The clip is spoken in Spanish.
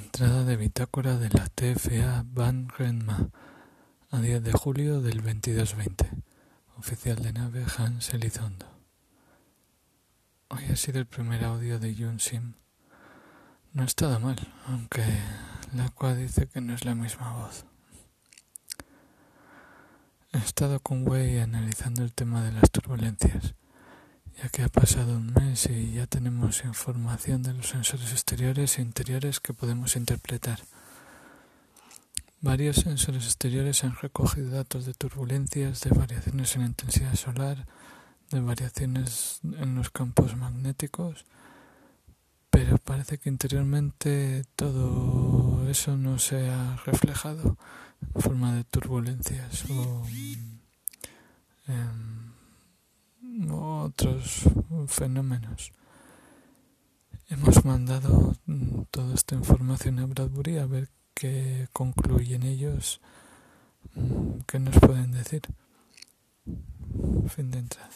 Entrada de bitácora de la TFA Van Renma a 10 de julio del 2220. Oficial de nave Hans Elizondo. Hoy ha sido el primer audio de Yun Sim. No ha estado mal, aunque la cual dice que no es la misma voz. He estado con Wei analizando el tema de las turbulencias ya que ha pasado un mes y ya tenemos información de los sensores exteriores e interiores que podemos interpretar. Varios sensores exteriores han recogido datos de turbulencias, de variaciones en intensidad solar, de variaciones en los campos magnéticos, pero parece que interiormente todo eso no se ha reflejado en forma de turbulencias o otros fenómenos. Hemos mandado mm, toda esta información a Bradbury a ver qué concluyen ellos, mm, qué nos pueden decir. Fin de entrada.